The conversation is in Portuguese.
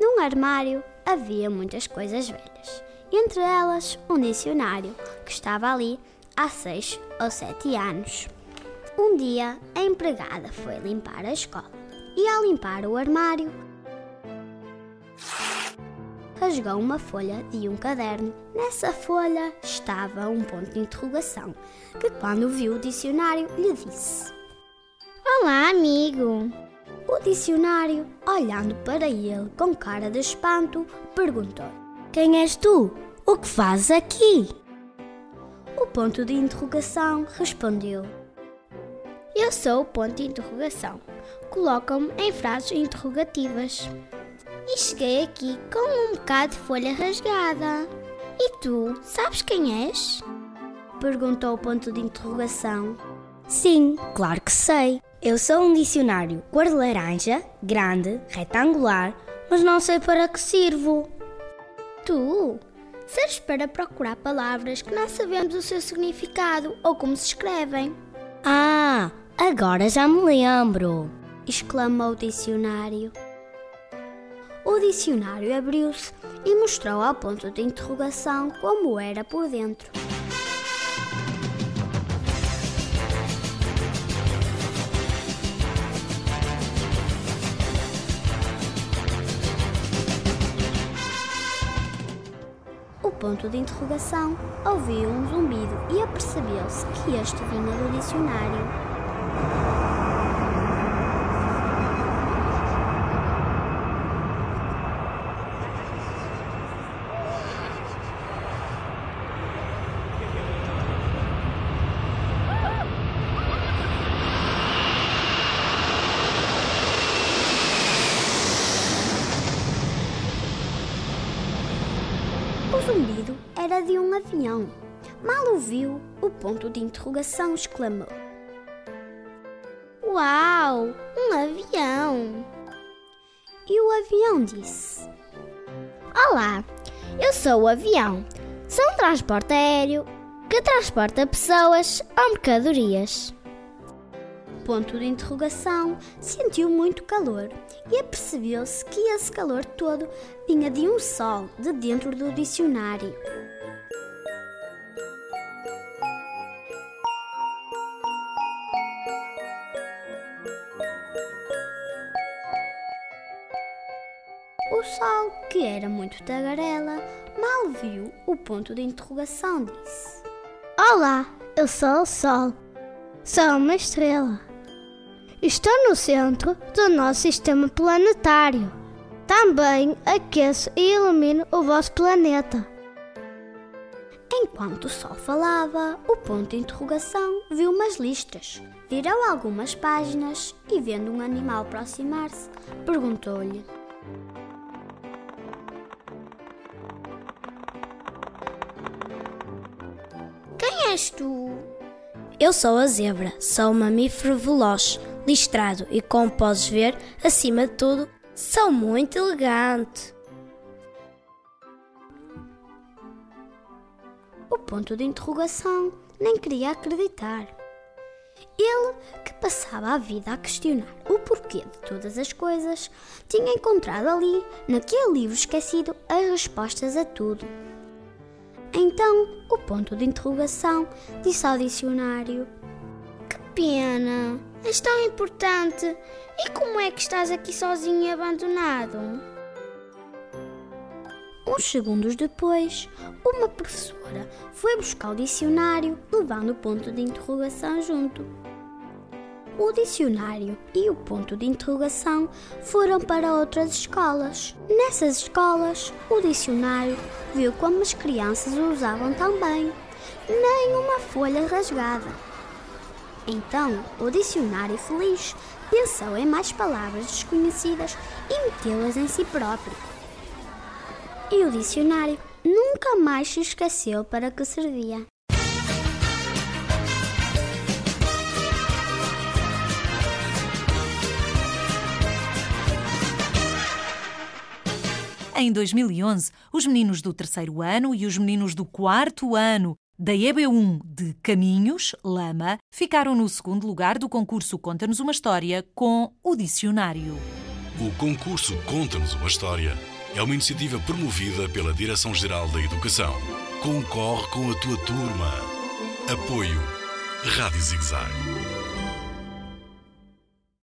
Num armário havia muitas coisas velhas. Entre elas, um dicionário que estava ali há seis ou sete anos. Um dia, a empregada foi limpar a escola e, ao limpar o armário, rasgou uma folha de um caderno. Nessa folha estava um ponto de interrogação que, quando viu o dicionário, lhe disse: Olá, amigo! O dicionário, olhando para ele com cara de espanto, perguntou: Quem és tu? O que fazes aqui? O ponto de interrogação respondeu: Eu sou o ponto de interrogação. Colocam-me em frases interrogativas. E cheguei aqui com um bocado de folha rasgada. E tu, sabes quem és? Perguntou o ponto de interrogação. Sim, claro que sei. Eu sou um dicionário cor de laranja, grande, retangular, mas não sei para que sirvo. Tu? Serves para procurar palavras que não sabemos o seu significado ou como se escrevem. Ah, agora já me lembro! exclamou o dicionário. O dicionário abriu-se e mostrou ao ponto de interrogação como era por dentro. Ponto de interrogação ouviu um zumbido e apercebeu-se que este vinha do dicionário. Zumbido era de um avião. Mal o viu, o ponto de interrogação exclamou: Uau! Um avião! E o avião disse: Olá, eu sou o avião. Sou um transporte aéreo que transporta pessoas ou mercadorias. Ponto de interrogação sentiu muito calor e apercebeu-se que esse calor todo vinha de um sol de dentro do dicionário. O sol, que era muito tagarela, mal viu o ponto de interrogação, disse: Olá, eu sou o Sol. Sou uma estrela. Estou no centro do nosso sistema planetário. Também aqueço e ilumino o vosso planeta. Enquanto o Sol falava, o ponto de interrogação viu umas listras. Virou algumas páginas e, vendo um animal aproximar-se, perguntou-lhe: Quem és tu? Eu sou a zebra, sou um mamífero veloz, listrado e, como podes ver, acima de tudo, sou muito elegante. O ponto de interrogação nem queria acreditar. Ele, que passava a vida a questionar o porquê de todas as coisas, tinha encontrado ali, naquele livro esquecido, as respostas a tudo. Então, o ponto de interrogação disse ao dicionário: pena! És tão importante! E como é que estás aqui sozinho e abandonado? Uns segundos depois, uma professora foi buscar o dicionário, levando o ponto de interrogação junto. O dicionário e o ponto de interrogação foram para outras escolas. Nessas escolas, o dicionário viu como as crianças o usavam também, nem uma folha rasgada. Então, o dicionário feliz pensou em mais palavras desconhecidas e metê-las em si próprio. E o dicionário nunca mais se esqueceu para que servia. Em 2011, os meninos do terceiro ano e os meninos do quarto ano da EB1 de Caminhos, Lama, ficaram no segundo lugar do concurso Conta-nos uma História com o Dicionário. O concurso Conta-nos uma História é uma iniciativa promovida pela Direção-Geral da Educação. Concorre com a tua turma. Apoio Rádio Zigzag.